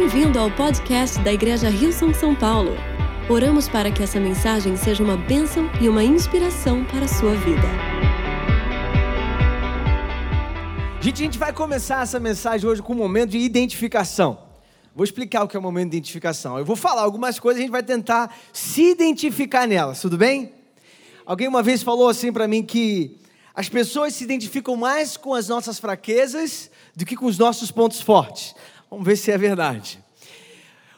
Bem-vindo ao podcast da Igreja Rio São São Paulo. Oramos para que essa mensagem seja uma bênção e uma inspiração para a sua vida. Gente, a gente vai começar essa mensagem hoje com um momento de identificação. Vou explicar o que é o momento de identificação. Eu vou falar algumas coisas, a gente vai tentar se identificar nelas, tudo bem? Alguém uma vez falou assim para mim que as pessoas se identificam mais com as nossas fraquezas do que com os nossos pontos fortes. Vamos ver se é verdade.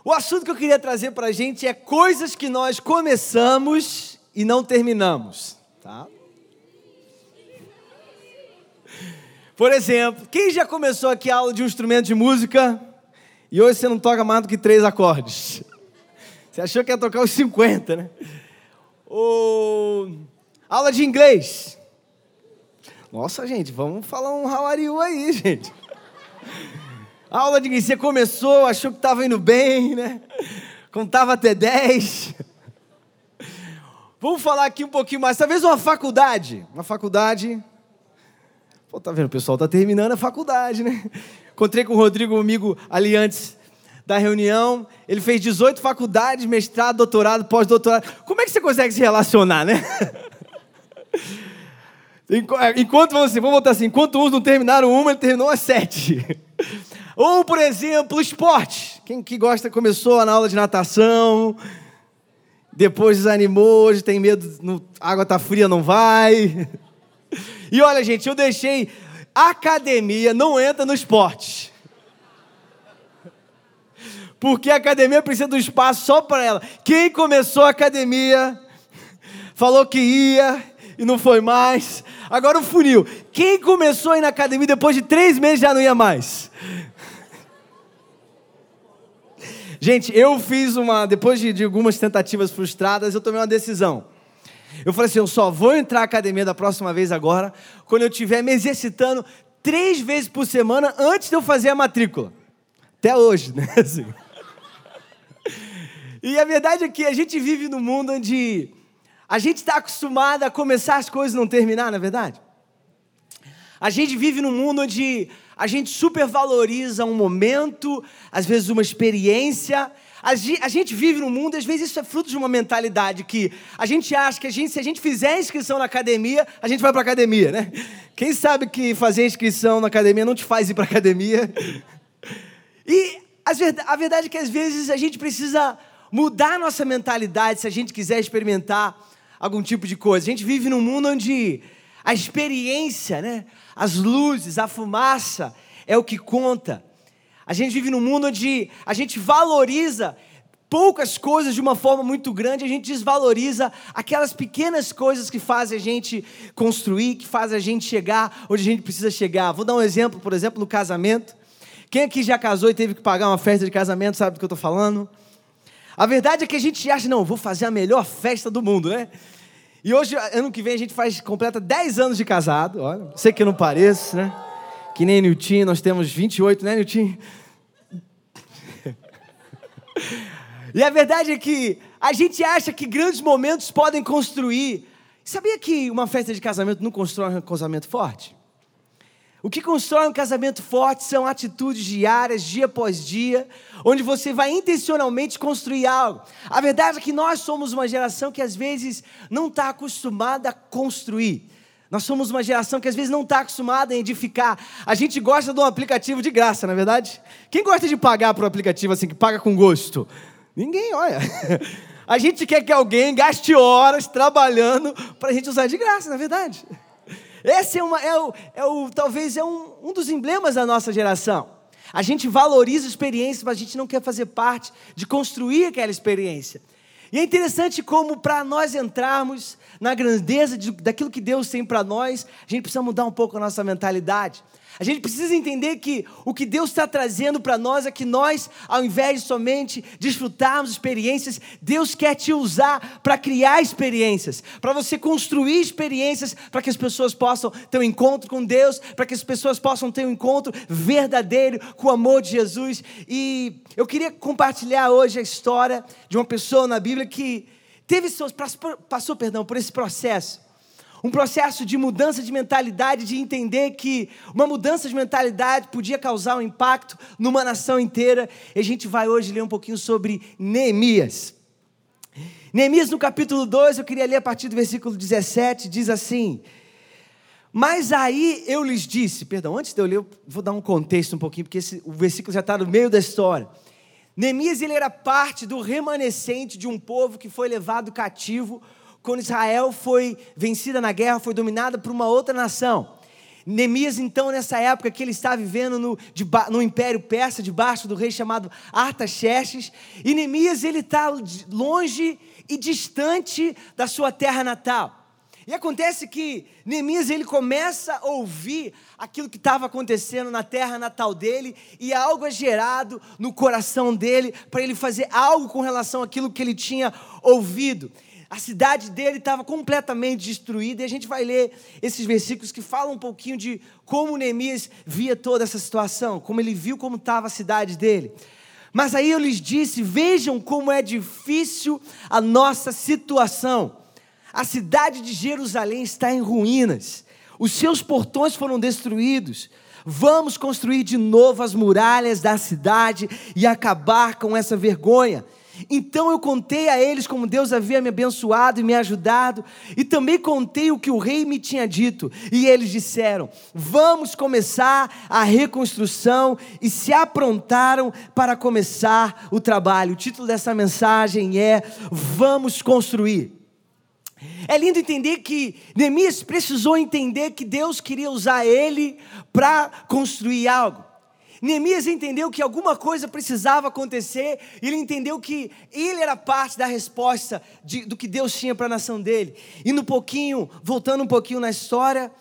O assunto que eu queria trazer para a gente é coisas que nós começamos e não terminamos. Tá? Por exemplo, quem já começou aqui a aula de um instrumento de música e hoje você não toca mais do que três acordes? Você achou que ia tocar os 50, né? Ou aula de inglês. Nossa, gente, vamos falar um how aí, gente. A aula de inglês, você começou, achou que estava indo bem, né? Contava até 10. Vamos falar aqui um pouquinho mais. Talvez uma faculdade. Uma faculdade. Pô, tá vendo? O pessoal tá terminando a faculdade, né? Encontrei com o Rodrigo, amigo, ali antes da reunião. Ele fez 18 faculdades, mestrado, doutorado, pós-doutorado. Como é que você consegue se relacionar, né? Enquanto, vamos, assim, vamos botar assim, enquanto uns não terminaram uma, ele terminou as sete. Ou, por exemplo, esporte. Quem que gosta, começou na aula de natação, depois desanimou, hoje tem medo, no, a água tá fria, não vai. E olha, gente, eu deixei academia, não entra no esporte. Porque a academia precisa de um espaço só para ela. Quem começou a academia, falou que ia e não foi mais. Agora o funil. Quem começou a ir na academia depois de três meses já não ia mais. Gente, eu fiz uma. Depois de, de, algumas tentativas frustradas, eu tomei uma decisão. Eu falei assim: eu só vou entrar na academia da próxima vez agora, quando eu estiver me exercitando três vezes por semana antes de eu fazer a matrícula. Até hoje, né? Assim. E a verdade é que a gente vive num mundo onde a gente está acostumado a começar as coisas e não terminar, na é verdade? A gente vive num mundo onde a gente supervaloriza um momento, às vezes uma experiência. A gente vive num mundo, às vezes isso é fruto de uma mentalidade que a gente acha que a gente, se a gente fizer inscrição na academia, a gente vai para academia, né? Quem sabe que fazer inscrição na academia não te faz ir para academia? E a verdade é que às vezes a gente precisa mudar nossa mentalidade se a gente quiser experimentar algum tipo de coisa. A gente vive num mundo onde a experiência, né? as luzes, a fumaça é o que conta. A gente vive num mundo onde a gente valoriza poucas coisas de uma forma muito grande, a gente desvaloriza aquelas pequenas coisas que fazem a gente construir, que fazem a gente chegar onde a gente precisa chegar. Vou dar um exemplo, por exemplo, no casamento. Quem aqui já casou e teve que pagar uma festa de casamento, sabe do que eu estou falando? A verdade é que a gente acha, não, vou fazer a melhor festa do mundo, né? E hoje, ano que vem, a gente faz, completa 10 anos de casado. Olha, sei que eu não pareço, né? Que nem Nilton, nós temos 28, né, Nilton? e a verdade é que a gente acha que grandes momentos podem construir. Sabia que uma festa de casamento não constrói um casamento forte? O que constrói um casamento forte são atitudes diárias, dia após dia, onde você vai intencionalmente construir algo. A verdade é que nós somos uma geração que às vezes não está acostumada a construir. Nós somos uma geração que às vezes não está acostumada a edificar. A gente gosta de um aplicativo de graça, na é verdade? Quem gosta de pagar por um aplicativo assim, que paga com gosto? Ninguém, olha. A gente quer que alguém gaste horas trabalhando para a gente usar de graça, na é verdade. Esse é, uma, é, o, é o, talvez é um, um dos emblemas da nossa geração. A gente valoriza a experiência, mas a gente não quer fazer parte de construir aquela experiência. E é interessante como para nós entrarmos na grandeza de, daquilo que Deus tem para nós, a gente precisa mudar um pouco a nossa mentalidade. A gente precisa entender que o que Deus está trazendo para nós é que nós, ao invés de somente desfrutarmos experiências, Deus quer te usar para criar experiências, para você construir experiências, para que as pessoas possam ter um encontro com Deus, para que as pessoas possam ter um encontro verdadeiro com o amor de Jesus. E eu queria compartilhar hoje a história de uma pessoa na Bíblia que teve passou, perdão, por esse processo um processo de mudança de mentalidade, de entender que uma mudança de mentalidade podia causar um impacto numa nação inteira. E a gente vai hoje ler um pouquinho sobre Neemias. Neemias, no capítulo 2, eu queria ler a partir do versículo 17, diz assim: Mas aí eu lhes disse, perdão, antes de eu ler, eu vou dar um contexto um pouquinho, porque esse, o versículo já está no meio da história. Neemias ele era parte do remanescente de um povo que foi levado cativo quando Israel foi vencida na guerra, foi dominada por uma outra nação. Neemias, então, nessa época que ele está vivendo no, no Império Persa, debaixo do rei chamado Artaxerxes, e Neemias ele está longe e distante da sua terra natal. E acontece que Neemias ele começa a ouvir aquilo que estava acontecendo na terra natal dele e algo é gerado no coração dele para ele fazer algo com relação àquilo que ele tinha ouvido. A cidade dele estava completamente destruída e a gente vai ler esses versículos que falam um pouquinho de como Neemias via toda essa situação, como ele viu como estava a cidade dele. Mas aí eu lhes disse: vejam como é difícil a nossa situação. A cidade de Jerusalém está em ruínas, os seus portões foram destruídos. Vamos construir de novo as muralhas da cidade e acabar com essa vergonha. Então eu contei a eles como Deus havia me abençoado e me ajudado, e também contei o que o rei me tinha dito. E eles disseram: Vamos começar a reconstrução, e se aprontaram para começar o trabalho. O título dessa mensagem é: Vamos construir. É lindo entender que Neemias precisou entender que Deus queria usar ele para construir algo. Neemias entendeu que alguma coisa precisava acontecer, e ele entendeu que ele era parte da resposta de, do que Deus tinha para a nação dele. E no pouquinho, voltando um pouquinho na história,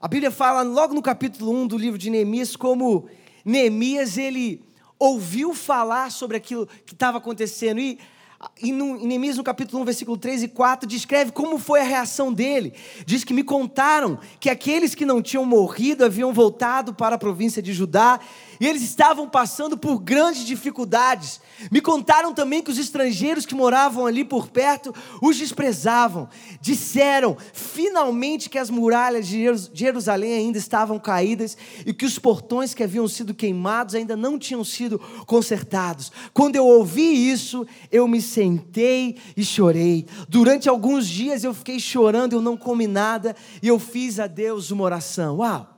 a Bíblia fala logo no capítulo 1 do livro de Neemias como Neemias ele ouviu falar sobre aquilo que estava acontecendo e e no, em Neemias, no capítulo 1, versículo 3 e 4, descreve como foi a reação dele. Diz que me contaram que aqueles que não tinham morrido haviam voltado para a província de Judá e eles estavam passando por grandes dificuldades. Me contaram também que os estrangeiros que moravam ali por perto os desprezavam. Disseram finalmente que as muralhas de Jerusalém ainda estavam caídas e que os portões que haviam sido queimados ainda não tinham sido consertados. Quando eu ouvi isso, eu me sentei e chorei. Durante alguns dias eu fiquei chorando, eu não comi nada e eu fiz a Deus uma oração. Uau!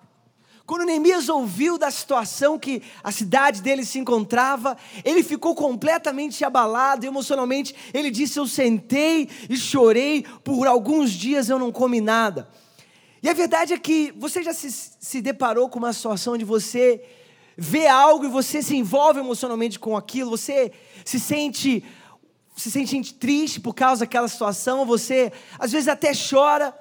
Quando Neemias ouviu da situação que a cidade dele se encontrava, ele ficou completamente abalado emocionalmente. Ele disse: Eu sentei e chorei, por alguns dias eu não comi nada. E a verdade é que você já se, se deparou com uma situação onde você vê algo e você se envolve emocionalmente com aquilo, você se sente se sente triste por causa daquela situação, você às vezes até chora.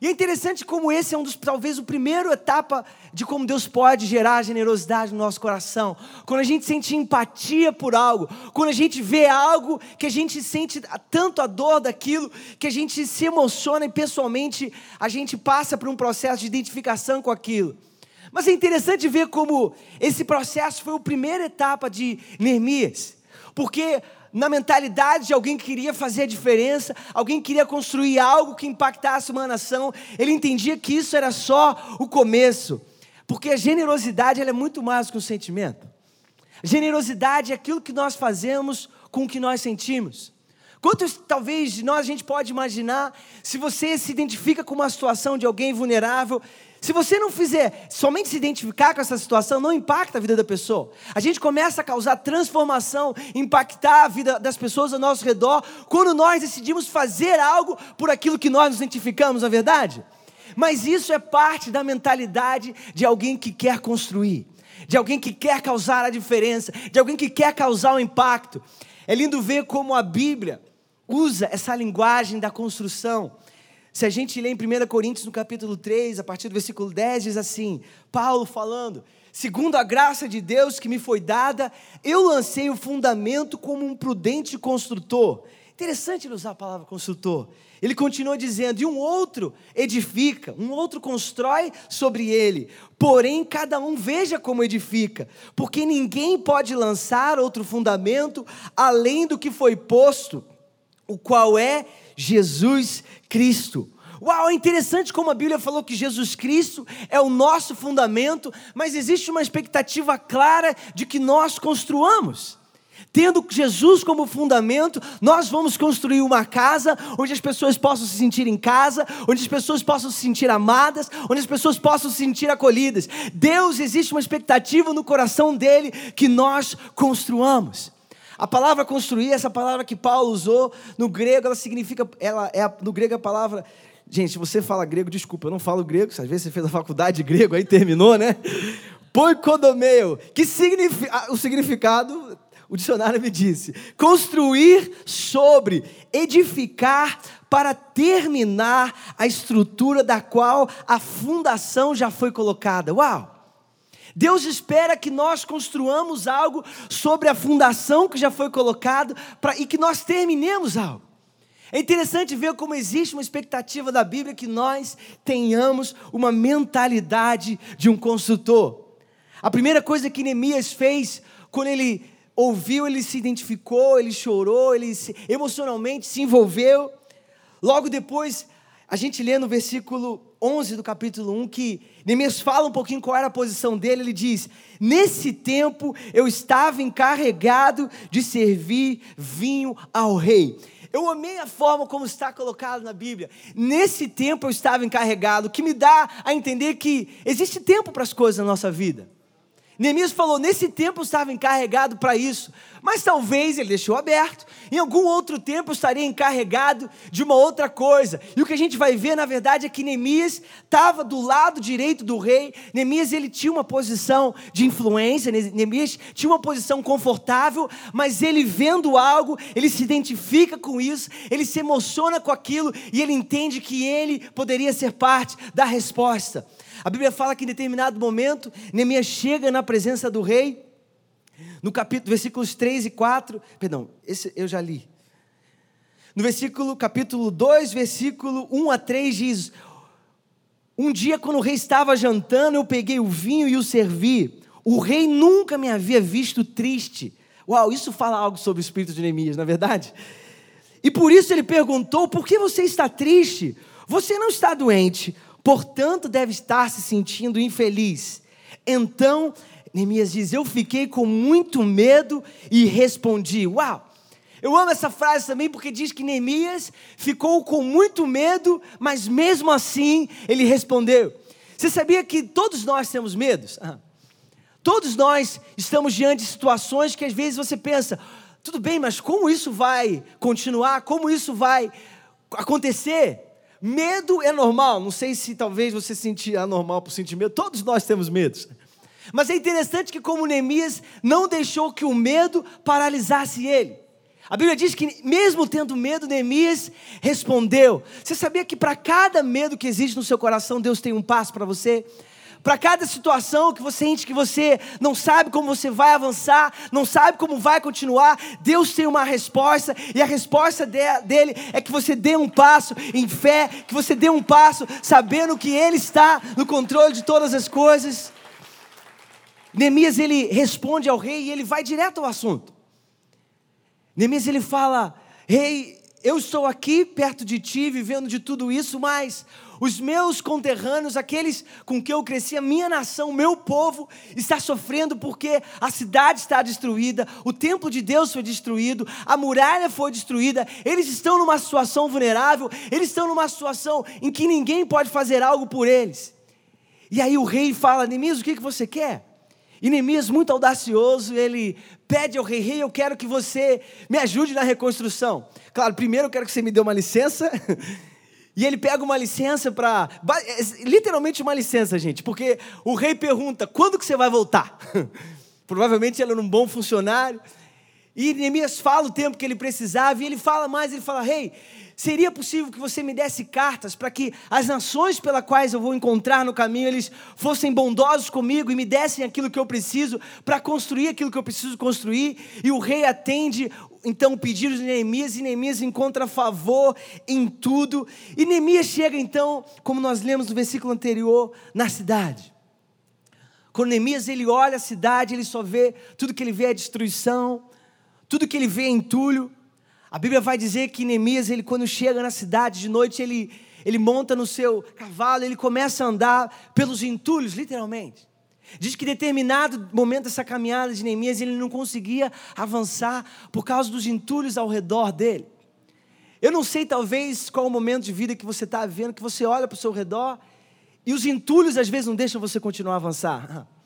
E é interessante como esse é um dos, talvez, o primeiro etapa de como Deus pode gerar generosidade no nosso coração. Quando a gente sente empatia por algo, quando a gente vê algo que a gente sente tanto a dor daquilo, que a gente se emociona e pessoalmente a gente passa por um processo de identificação com aquilo. Mas é interessante ver como esse processo foi a primeira etapa de Neemias. Porque na mentalidade de alguém que queria fazer a diferença, alguém que queria construir algo que impactasse uma nação. Ele entendia que isso era só o começo, porque a generosidade é muito mais que um sentimento. A generosidade é aquilo que nós fazemos com o que nós sentimos. Quantos talvez de nós a gente pode imaginar se você se identifica com uma situação de alguém vulnerável se você não fizer somente se identificar com essa situação, não impacta a vida da pessoa. A gente começa a causar transformação, impactar a vida das pessoas ao nosso redor, quando nós decidimos fazer algo por aquilo que nós nos identificamos, não é verdade? Mas isso é parte da mentalidade de alguém que quer construir, de alguém que quer causar a diferença, de alguém que quer causar o um impacto. É lindo ver como a Bíblia usa essa linguagem da construção se a gente lê em 1 Coríntios, no capítulo 3, a partir do versículo 10, diz assim: Paulo falando, segundo a graça de Deus que me foi dada, eu lancei o fundamento como um prudente construtor. Interessante ele usar a palavra construtor. Ele continua dizendo: e um outro edifica, um outro constrói sobre ele. Porém, cada um veja como edifica, porque ninguém pode lançar outro fundamento além do que foi posto, o qual é Jesus Cristo. Uau, é interessante como a Bíblia falou que Jesus Cristo é o nosso fundamento, mas existe uma expectativa clara de que nós construamos. Tendo Jesus como fundamento, nós vamos construir uma casa onde as pessoas possam se sentir em casa, onde as pessoas possam se sentir amadas, onde as pessoas possam se sentir acolhidas. Deus existe uma expectativa no coração dele que nós construamos. A palavra construir, essa palavra que Paulo usou no grego, ela significa, ela é no grego a palavra Gente, se você fala grego, desculpa, eu não falo grego, às vezes você fez a faculdade de grego, aí terminou, né? Poicodomeu, que significa, o significado o dicionário me disse: construir sobre, edificar para terminar a estrutura da qual a fundação já foi colocada. Uau! Deus espera que nós construamos algo sobre a fundação que já foi colocado para, e que nós terminemos algo. É interessante ver como existe uma expectativa da Bíblia que nós tenhamos uma mentalidade de um construtor. A primeira coisa que Neemias fez quando ele ouviu, ele se identificou, ele chorou, ele se, emocionalmente se envolveu. Logo depois, a gente lê no versículo 11 do capítulo 1 que Neemias fala um pouquinho qual era a posição dele. Ele diz: Nesse tempo eu estava encarregado de servir vinho ao rei. Eu amei a forma como está colocado na Bíblia. Nesse tempo eu estava encarregado, que me dá a entender que existe tempo para as coisas na nossa vida. Neemias falou: nesse tempo estava encarregado para isso, mas talvez ele deixou aberto. Em algum outro tempo estaria encarregado de uma outra coisa. E o que a gente vai ver, na verdade, é que Neemias estava do lado direito do rei. Neemias ele tinha uma posição de influência. Neemias tinha uma posição confortável, mas ele vendo algo, ele se identifica com isso, ele se emociona com aquilo e ele entende que ele poderia ser parte da resposta. A Bíblia fala que em determinado momento, Neemias chega na presença do rei, no capítulo, versículos 3 e 4, perdão, esse eu já li. No versículo, capítulo 2, versículo 1 a 3 diz: Um dia, quando o rei estava jantando, eu peguei o vinho e o servi. O rei nunca me havia visto triste. Uau, isso fala algo sobre o espírito de Neemias, na é verdade? E por isso ele perguntou: Por que você está triste? Você não está doente portanto deve estar se sentindo infeliz. Então, Neemias diz: Eu fiquei com muito medo e respondi. Uau! Eu amo essa frase também porque diz que Neemias ficou com muito medo, mas mesmo assim ele respondeu. Você sabia que todos nós temos medos? Ah. Todos nós estamos diante de situações que às vezes você pensa, tudo bem, mas como isso vai continuar? Como isso vai acontecer? Medo é normal. Não sei se talvez você sentir anormal por sentir medo. Todos nós temos medos. Mas é interessante que, como Neemias, não deixou que o medo paralisasse ele. A Bíblia diz que, mesmo tendo medo, Neemias respondeu. Você sabia que para cada medo que existe no seu coração, Deus tem um passo para você? Para cada situação que você sente que você não sabe como você vai avançar, não sabe como vai continuar, Deus tem uma resposta, e a resposta dele é que você dê um passo em fé, que você dê um passo sabendo que Ele está no controle de todas as coisas. Neemias ele responde ao rei e ele vai direto ao assunto. Neemias ele fala: Rei, eu estou aqui perto de ti, vivendo de tudo isso, mas os meus conterrâneos, aqueles com quem eu cresci, a minha nação, o meu povo, está sofrendo porque a cidade está destruída, o templo de Deus foi destruído, a muralha foi destruída, eles estão numa situação vulnerável, eles estão numa situação em que ninguém pode fazer algo por eles. E aí o rei fala: Neemias, o que, que você quer? E Neemias, muito audacioso, ele pede ao rei: Rei, eu quero que você me ajude na reconstrução. Claro, primeiro eu quero que você me dê uma licença E ele pega uma licença para. É, literalmente uma licença, gente, porque o rei pergunta: quando que você vai voltar? Provavelmente ele era um bom funcionário. E Neemias fala o tempo que ele precisava, e ele fala mais: ele fala, rei, seria possível que você me desse cartas para que as nações pelas quais eu vou encontrar no caminho, eles fossem bondosos comigo e me dessem aquilo que eu preciso para construir aquilo que eu preciso construir? E o rei atende então o pedido de Neemias e Neemias encontra favor em tudo. E Neemias chega então, como nós lemos no versículo anterior, na cidade. Quando Neemias ele olha a cidade, ele só vê tudo que ele vê é destruição, tudo que ele vê é entulho. A Bíblia vai dizer que Neemias, ele quando chega na cidade de noite, ele ele monta no seu cavalo, ele começa a andar pelos entulhos, literalmente. Diz que determinado momento dessa caminhada de Neemias ele não conseguia avançar por causa dos entulhos ao redor dele. Eu não sei, talvez, qual o momento de vida que você está vendo, que você olha para o seu redor e os entulhos às vezes não deixam você continuar a avançar.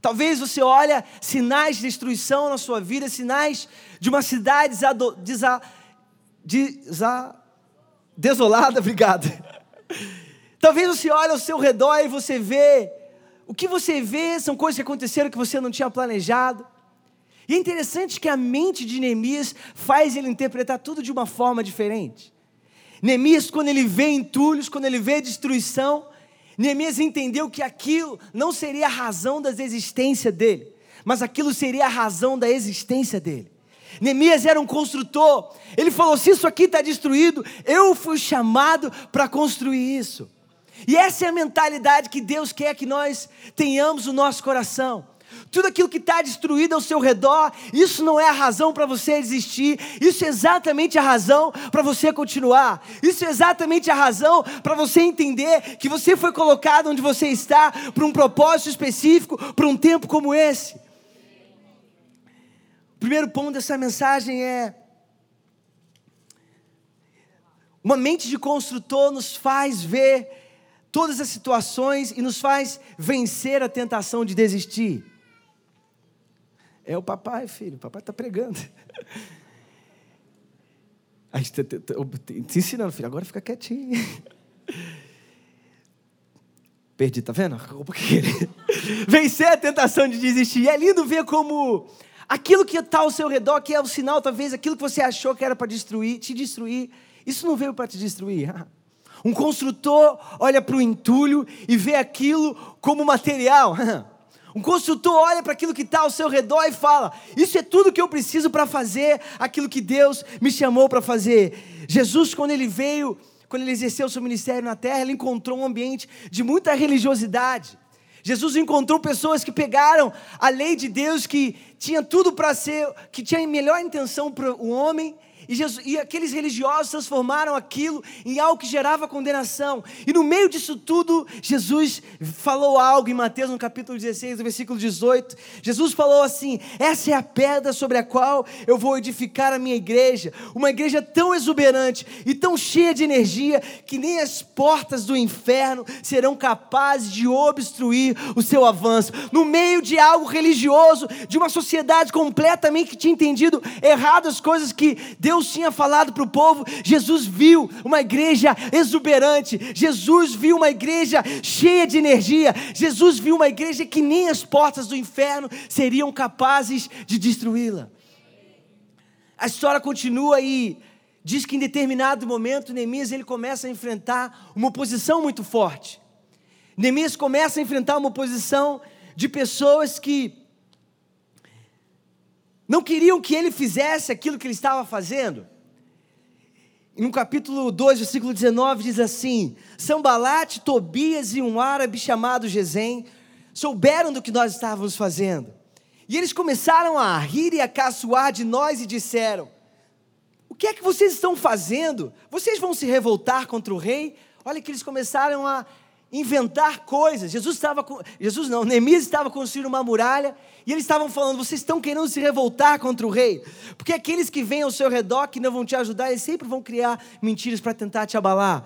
Talvez você olha sinais de destruição na sua vida, sinais de uma cidade desado, desa, desa, desolada, obrigado. Talvez você olhe ao seu redor e você vê, o que você vê são coisas que aconteceram que você não tinha planejado. E é interessante que a mente de Neemias faz ele interpretar tudo de uma forma diferente. Neemias, quando ele vê entulhos, quando ele vê destruição, Neemias entendeu que aquilo não seria a razão da existência dele, mas aquilo seria a razão da existência dele. Neemias era um construtor, ele falou: se isso aqui está destruído, eu fui chamado para construir isso. E essa é a mentalidade que Deus quer que nós tenhamos no nosso coração. Tudo aquilo que está destruído ao seu redor, isso não é a razão para você existir, isso é exatamente a razão para você continuar, isso é exatamente a razão para você entender que você foi colocado onde você está para um propósito específico, para um tempo como esse. O primeiro ponto dessa mensagem é: uma mente de construtor nos faz ver todas as situações e nos faz vencer a tentação de desistir. É o papai, filho, o papai está pregando. Aí, te, te, te ensinando, filho, agora fica quietinho. Perdi, tá vendo? Vencer a tentação de desistir. E é lindo ver como aquilo que está ao seu redor, que é o sinal, talvez, aquilo que você achou que era para destruir, te destruir, isso não veio para te destruir. Um construtor olha para o entulho e vê aquilo como material. Um construtor olha para aquilo que está ao seu redor e fala: Isso é tudo que eu preciso para fazer aquilo que Deus me chamou para fazer. Jesus, quando ele veio, quando ele exerceu o seu ministério na terra, ele encontrou um ambiente de muita religiosidade. Jesus encontrou pessoas que pegaram a lei de Deus, que tinha tudo para ser, que tinha melhor intenção para o homem, e, Jesus, e aqueles religiosos transformaram aquilo em algo que gerava condenação. E no meio disso tudo, Jesus falou algo em Mateus, no capítulo 16, no versículo 18. Jesus falou assim: Essa é a pedra sobre a qual eu vou edificar a minha igreja. Uma igreja tão exuberante e tão cheia de energia que nem as portas do inferno serão capazes de obstruir o seu avanço. No meio de algo religioso, de uma sociedade completamente que tinha entendido errado as coisas que Deus Deus tinha falado para o povo, Jesus viu uma igreja exuberante, Jesus viu uma igreja cheia de energia, Jesus viu uma igreja que nem as portas do inferno seriam capazes de destruí-la. A história continua e diz que em determinado momento Neemias ele começa a enfrentar uma oposição muito forte. Neemias começa a enfrentar uma oposição de pessoas que não queriam que ele fizesse aquilo que ele estava fazendo. E no capítulo 2, versículo 19, diz assim: Sambalate, Tobias e um árabe chamado Gesem souberam do que nós estávamos fazendo. E eles começaram a rir e a caçoar de nós e disseram: O que é que vocês estão fazendo? Vocês vão se revoltar contra o rei? Olha que eles começaram a inventar coisas. Jesus estava, Jesus não, Neemias estava construindo uma muralha e eles estavam falando: vocês estão querendo se revoltar contra o rei, porque aqueles que vêm ao seu redor que não vão te ajudar, eles sempre vão criar mentiras para tentar te abalar.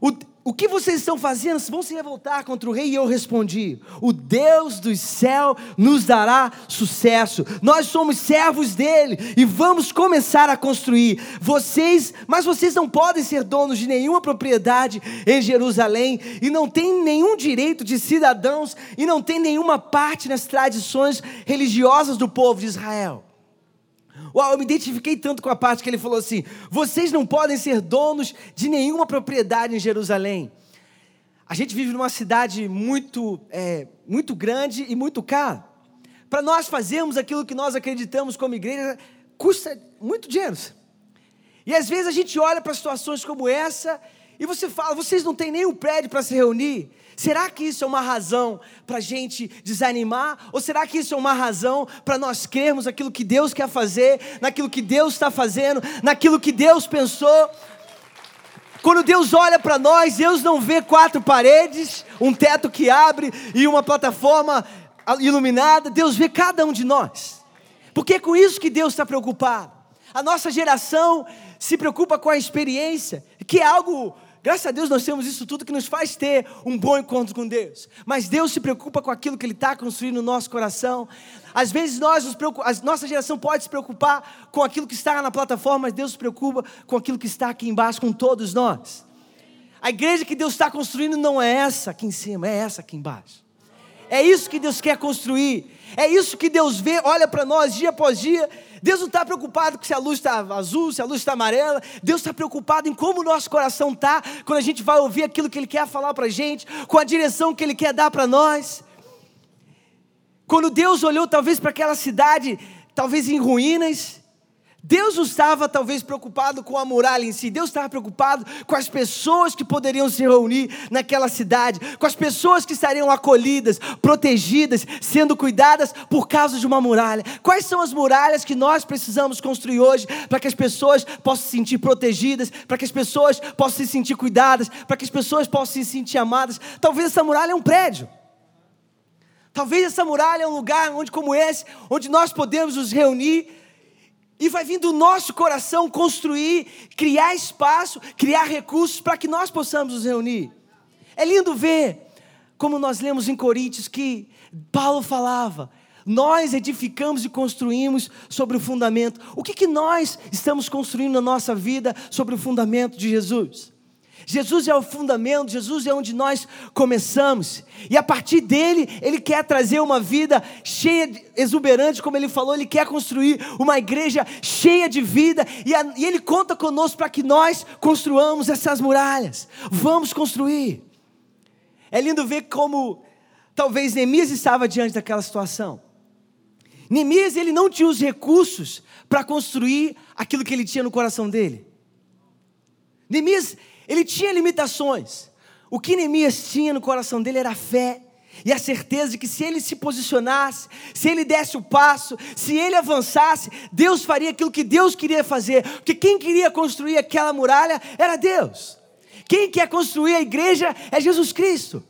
O, o que vocês estão fazendo? Vão se revoltar contra o rei? E eu respondi: O Deus do céu nos dará sucesso. Nós somos servos dele e vamos começar a construir. Vocês, mas vocês não podem ser donos de nenhuma propriedade em Jerusalém e não têm nenhum direito de cidadãos e não têm nenhuma parte nas tradições religiosas do povo de Israel. Uau, eu me identifiquei tanto com a parte que ele falou assim: vocês não podem ser donos de nenhuma propriedade em Jerusalém. A gente vive numa cidade muito, é, muito grande e muito cara. Para nós fazermos aquilo que nós acreditamos como igreja, custa muito dinheiro. E às vezes a gente olha para situações como essa e você fala: vocês não têm nenhum prédio para se reunir. Será que isso é uma razão para a gente desanimar? Ou será que isso é uma razão para nós crermos naquilo que Deus quer fazer, naquilo que Deus está fazendo, naquilo que Deus pensou? Quando Deus olha para nós, Deus não vê quatro paredes, um teto que abre e uma plataforma iluminada. Deus vê cada um de nós. Porque é com isso que Deus está preocupado. A nossa geração se preocupa com a experiência, que é algo Graças a Deus nós temos isso tudo que nos faz ter um bom encontro com Deus. Mas Deus se preocupa com aquilo que Ele está construindo no nosso coração. Às vezes nós nos a nossa geração pode se preocupar com aquilo que está na plataforma, mas Deus se preocupa com aquilo que está aqui embaixo, com todos nós. A igreja que Deus está construindo não é essa aqui em cima, é essa aqui embaixo. É isso que Deus quer construir. É isso que Deus vê, olha para nós dia após dia Deus não está preocupado se a luz está azul, se a luz está amarela. Deus está preocupado em como o nosso coração está quando a gente vai ouvir aquilo que Ele quer falar para a gente, com a direção que Ele quer dar para nós. Quando Deus olhou talvez para aquela cidade, talvez em ruínas, Deus não estava talvez preocupado com a muralha em si, Deus estava preocupado com as pessoas que poderiam se reunir naquela cidade, com as pessoas que estariam acolhidas, protegidas, sendo cuidadas por causa de uma muralha. Quais são as muralhas que nós precisamos construir hoje para que as pessoas possam se sentir protegidas, para que as pessoas possam se sentir cuidadas, para que as pessoas possam se sentir amadas? Talvez essa muralha é um prédio. Talvez essa muralha é um lugar onde como esse, onde nós podemos nos reunir e vai vir do nosso coração construir, criar espaço, criar recursos para que nós possamos nos reunir. É lindo ver, como nós lemos em Coríntios, que Paulo falava, nós edificamos e construímos sobre o fundamento. O que, que nós estamos construindo na nossa vida sobre o fundamento de Jesus? Jesus é o fundamento, Jesus é onde nós começamos. E a partir dele, ele quer trazer uma vida cheia, de, exuberante, como ele falou, ele quer construir uma igreja cheia de vida. E, a, e ele conta conosco para que nós construamos essas muralhas. Vamos construir. É lindo ver como talvez Neemias estava diante daquela situação. Neemias, ele não tinha os recursos para construir aquilo que ele tinha no coração dele. Neemias, ele tinha limitações. O que Neemias tinha no coração dele era fé e a certeza de que se ele se posicionasse, se ele desse o passo, se ele avançasse, Deus faria aquilo que Deus queria fazer, porque quem queria construir aquela muralha era Deus. Quem quer construir a igreja é Jesus Cristo.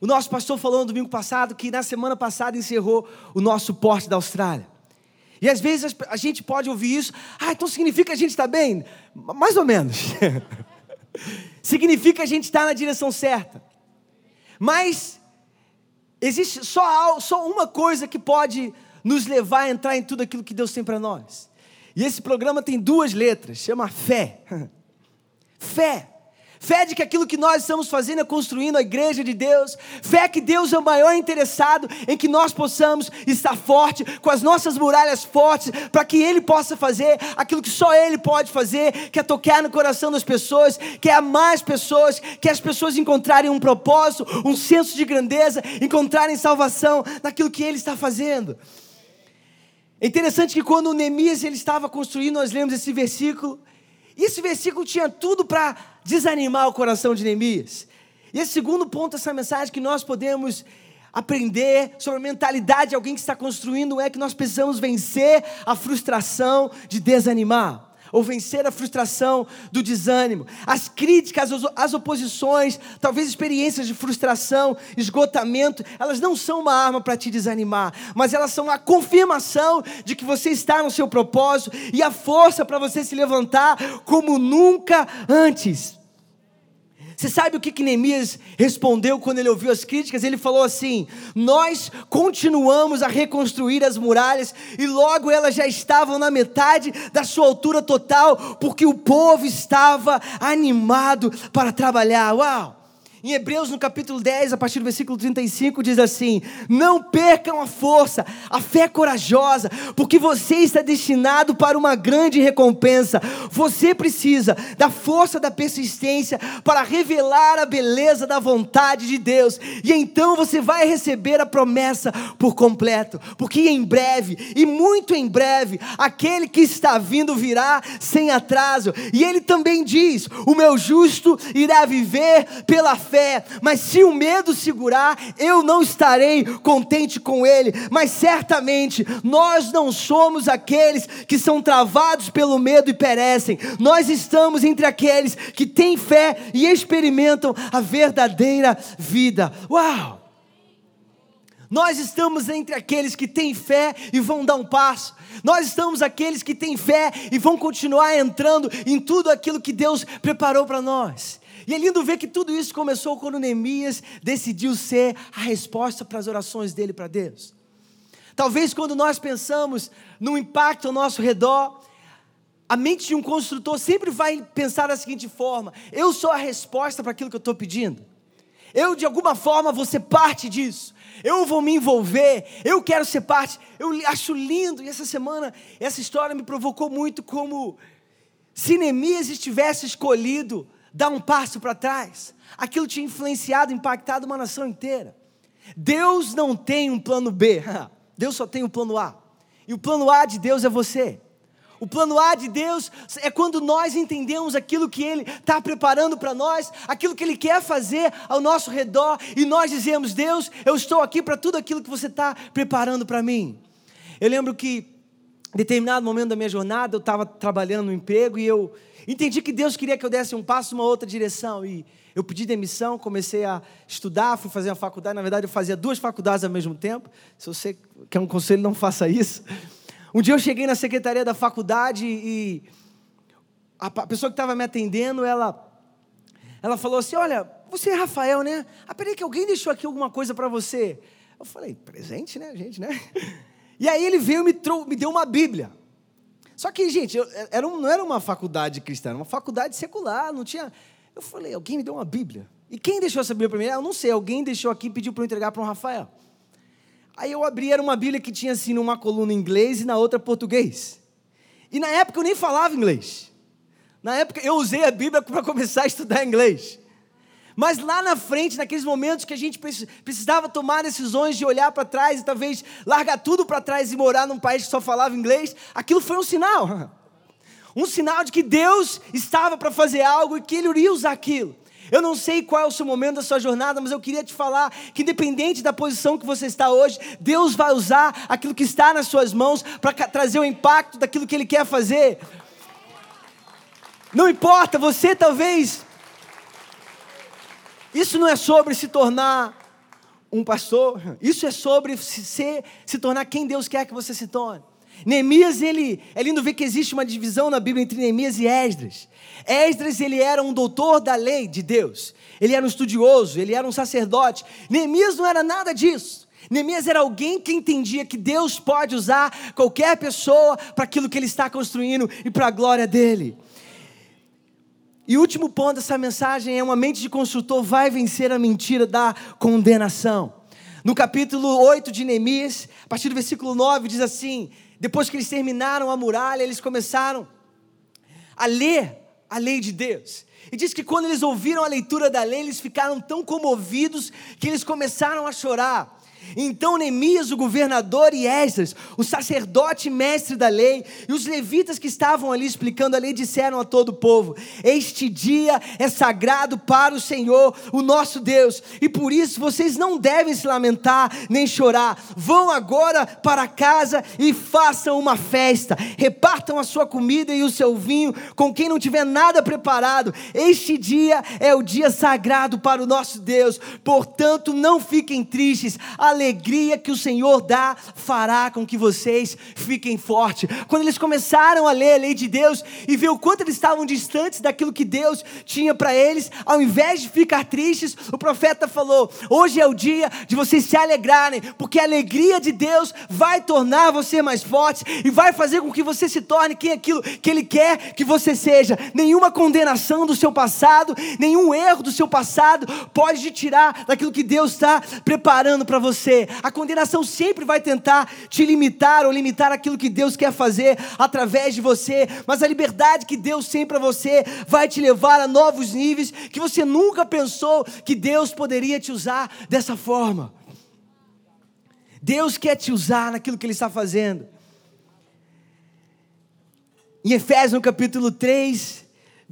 O nosso pastor falou no domingo passado que na semana passada encerrou o nosso porte da Austrália. E às vezes a gente pode ouvir isso, ah, então significa que a gente está bem? Mais ou menos. significa a gente está na direção certa. Mas existe só, só uma coisa que pode nos levar a entrar em tudo aquilo que Deus tem para nós. E esse programa tem duas letras, chama fé. Fé. Fé de que aquilo que nós estamos fazendo é construindo a igreja de Deus. Fé que Deus é o maior interessado em que nós possamos estar forte, com as nossas muralhas fortes, para que Ele possa fazer aquilo que só Ele pode fazer, que é tocar no coração das pessoas, que é amar as pessoas, que as pessoas encontrarem um propósito, um senso de grandeza, encontrarem salvação naquilo que Ele está fazendo. É interessante que quando Neemias ele estava construindo, nós lemos esse versículo, e esse versículo tinha tudo para desanimar o coração de Neemias. E esse segundo ponto dessa mensagem que nós podemos aprender sobre a mentalidade de alguém que está construindo é que nós precisamos vencer a frustração de desanimar ou vencer a frustração do desânimo. As críticas, as oposições, talvez experiências de frustração, esgotamento, elas não são uma arma para te desanimar, mas elas são a confirmação de que você está no seu propósito e a força para você se levantar como nunca antes. Você sabe o que, que Neemias respondeu quando ele ouviu as críticas? Ele falou assim: Nós continuamos a reconstruir as muralhas e logo elas já estavam na metade da sua altura total, porque o povo estava animado para trabalhar. Uau! Em Hebreus, no capítulo 10, a partir do versículo 35, diz assim: Não percam a força, a fé corajosa, porque você está destinado para uma grande recompensa. Você precisa da força da persistência para revelar a beleza da vontade de Deus, e então você vai receber a promessa por completo, porque em breve, e muito em breve, aquele que está vindo virá sem atraso, e ele também diz: O meu justo irá viver pela fé fé, mas se o medo segurar, eu não estarei contente com ele. Mas certamente nós não somos aqueles que são travados pelo medo e perecem. Nós estamos entre aqueles que têm fé e experimentam a verdadeira vida. Uau! Nós estamos entre aqueles que têm fé e vão dar um passo. Nós estamos aqueles que têm fé e vão continuar entrando em tudo aquilo que Deus preparou para nós. E é lindo ver que tudo isso começou quando Neemias decidiu ser a resposta para as orações dele para Deus. Talvez quando nós pensamos no impacto ao nosso redor, a mente de um construtor sempre vai pensar da seguinte forma: eu sou a resposta para aquilo que eu estou pedindo. Eu, de alguma forma, vou ser parte disso. Eu vou me envolver. Eu quero ser parte. Eu acho lindo. E essa semana, essa história me provocou muito como se Neemias estivesse escolhido dar um passo para trás. Aquilo tinha influenciado, impactado uma nação inteira. Deus não tem um plano B. Deus só tem o um plano A. E o plano A de Deus é você. O plano A de Deus é quando nós entendemos aquilo que Ele está preparando para nós, aquilo que Ele quer fazer ao nosso redor, e nós dizemos: Deus, eu estou aqui para tudo aquilo que você está preparando para mim. Eu lembro que, determinado momento da minha jornada, eu estava trabalhando no emprego e eu entendi que Deus queria que eu desse um passo uma outra direção. E eu pedi demissão, comecei a estudar, fui fazer uma faculdade. Na verdade, eu fazia duas faculdades ao mesmo tempo. Se você quer um conselho, não faça isso. Um dia eu cheguei na secretaria da faculdade e a pessoa que estava me atendendo, ela, ela falou assim: Olha, você é Rafael, né? Ah, peraí, que alguém deixou aqui alguma coisa para você. Eu falei: Presente, né, gente, né? E aí ele veio e me, trou me deu uma Bíblia. Só que, gente, eu, era um, não era uma faculdade cristã, era uma faculdade secular, não tinha. Eu falei: Alguém me deu uma Bíblia. E quem deixou essa Bíblia para mim? Eu não sei, alguém deixou aqui e pediu para eu entregar para um Rafael. Aí eu abri, era uma Bíblia que tinha assim numa coluna inglês e na outra português. E na época eu nem falava inglês. Na época eu usei a Bíblia para começar a estudar inglês. Mas lá na frente, naqueles momentos que a gente precisava tomar decisões de olhar para trás e talvez largar tudo para trás e morar num país que só falava inglês, aquilo foi um sinal. Um sinal de que Deus estava para fazer algo e que Ele iria usar aquilo. Eu não sei qual é o seu momento da sua jornada, mas eu queria te falar que, independente da posição que você está hoje, Deus vai usar aquilo que está nas suas mãos para trazer o impacto daquilo que Ele quer fazer. Não importa, você talvez. Isso não é sobre se tornar um pastor, isso é sobre se, ser, se tornar quem Deus quer que você se torne. Neemias, ele, é lindo ver que existe uma divisão na Bíblia entre Neemias e Esdras. Esdras, ele era um doutor da lei de Deus. Ele era um estudioso, ele era um sacerdote. Neemias não era nada disso. Neemias era alguém que entendia que Deus pode usar qualquer pessoa para aquilo que ele está construindo e para a glória dele. E o último ponto dessa mensagem é uma mente de construtor vai vencer a mentira da condenação. No capítulo 8 de Neemias, a partir do versículo 9, diz assim: depois que eles terminaram a muralha, eles começaram a ler a lei de Deus. E diz que quando eles ouviram a leitura da lei, eles ficaram tão comovidos que eles começaram a chorar. Então Neemias, o governador, e Esdras, o sacerdote mestre da lei, e os levitas que estavam ali explicando a lei, disseram a todo o povo: Este dia é sagrado para o Senhor, o nosso Deus, e por isso vocês não devem se lamentar nem chorar. Vão agora para casa e façam uma festa, repartam a sua comida e o seu vinho com quem não tiver nada preparado. Este dia é o dia sagrado para o nosso Deus, portanto, não fiquem tristes alegria que o Senhor dá fará com que vocês fiquem fortes. Quando eles começaram a ler a lei de Deus e ver o quanto eles estavam distantes daquilo que Deus tinha para eles, ao invés de ficar tristes, o profeta falou: Hoje é o dia de vocês se alegrarem, porque a alegria de Deus vai tornar você mais forte e vai fazer com que você se torne quem aquilo que Ele quer que você seja. Nenhuma condenação do seu passado, nenhum erro do seu passado pode te tirar daquilo que Deus está preparando para você você. A condenação sempre vai tentar te limitar ou limitar aquilo que Deus quer fazer através de você, mas a liberdade que Deus tem para você vai te levar a novos níveis que você nunca pensou que Deus poderia te usar dessa forma. Deus quer te usar naquilo que Ele está fazendo. Em Efésios, no capítulo 3,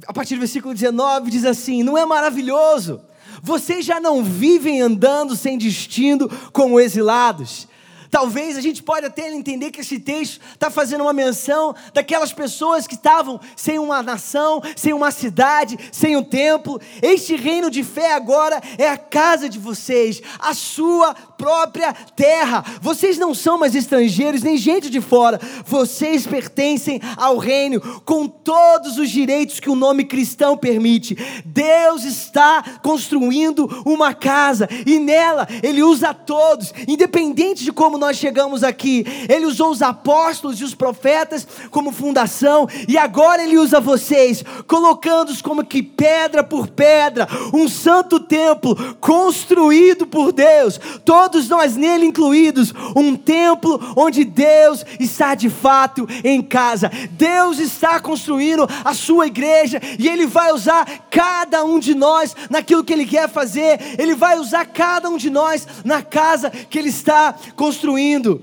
a partir do versículo 19, diz assim: Não é maravilhoso Vocês já não vivem andando sem destino como exilados. Talvez a gente pode até entender que esse texto está fazendo uma menção daquelas pessoas que estavam sem uma nação, sem uma cidade, sem um templo. Este reino de fé agora é a casa de vocês, a sua própria terra. Vocês não são mais estrangeiros nem gente de fora. Vocês pertencem ao reino com todos os direitos que o nome cristão permite. Deus está construindo uma casa e nela ele usa todos, independente de como nós chegamos aqui. Ele usou os apóstolos e os profetas como fundação e agora ele usa vocês, colocando-os como que pedra por pedra, um santo templo construído por Deus. Todos todos nós nele incluídos, um templo onde Deus está de fato em casa. Deus está construindo a sua igreja e ele vai usar cada um de nós naquilo que ele quer fazer. Ele vai usar cada um de nós na casa que ele está construindo construindo.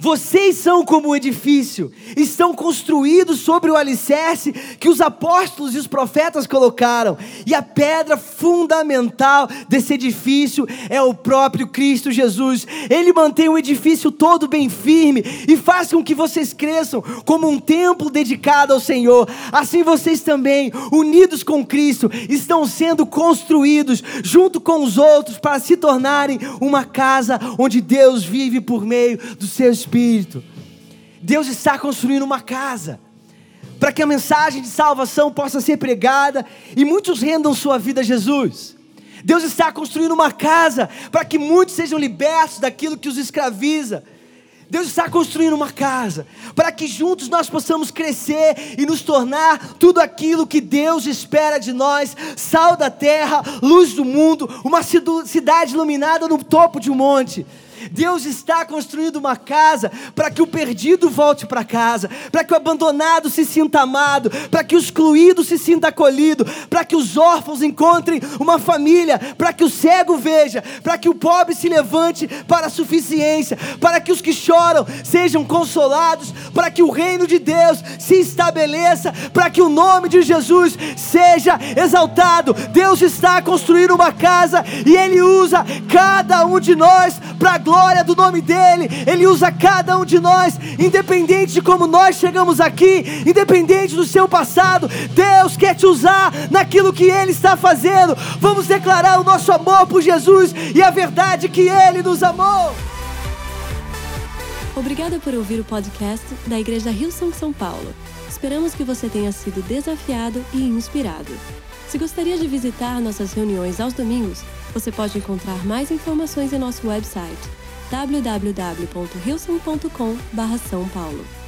Vocês são como um edifício, estão construídos sobre o alicerce que os apóstolos e os profetas colocaram, e a pedra fundamental desse edifício é o próprio Cristo Jesus. Ele mantém o edifício todo bem firme e faz com que vocês cresçam como um templo dedicado ao Senhor. Assim vocês também, unidos com Cristo, estão sendo construídos junto com os outros para se tornarem uma casa onde Deus vive por meio do seu Espírito Espírito. Deus está construindo uma casa para que a mensagem de salvação possa ser pregada e muitos rendam sua vida a Jesus. Deus está construindo uma casa para que muitos sejam libertos daquilo que os escraviza. Deus está construindo uma casa para que juntos nós possamos crescer e nos tornar tudo aquilo que Deus espera de nós: sal da terra, luz do mundo, uma cidade iluminada no topo de um monte. Deus está construindo uma casa para que o perdido volte para casa, para que o abandonado se sinta amado, para que o excluído se sinta acolhido, para que os órfãos encontrem uma família, para que o cego veja, para que o pobre se levante para a suficiência, para que os que choram sejam consolados, para que o reino de Deus se estabeleça, para que o nome de Jesus seja exaltado. Deus está construindo uma casa e Ele usa cada um de nós para glória do nome dEle. Ele usa cada um de nós, independente de como nós chegamos aqui, independente do seu passado. Deus quer te usar naquilo que Ele está fazendo. Vamos declarar o nosso amor por Jesus e a verdade que Ele nos amou. Obrigada por ouvir o podcast da Igreja Rio São São Paulo. Esperamos que você tenha sido desafiado e inspirado. Se gostaria de visitar nossas reuniões aos domingos, você pode encontrar mais informações em nosso website www.hilson.com/são paulo.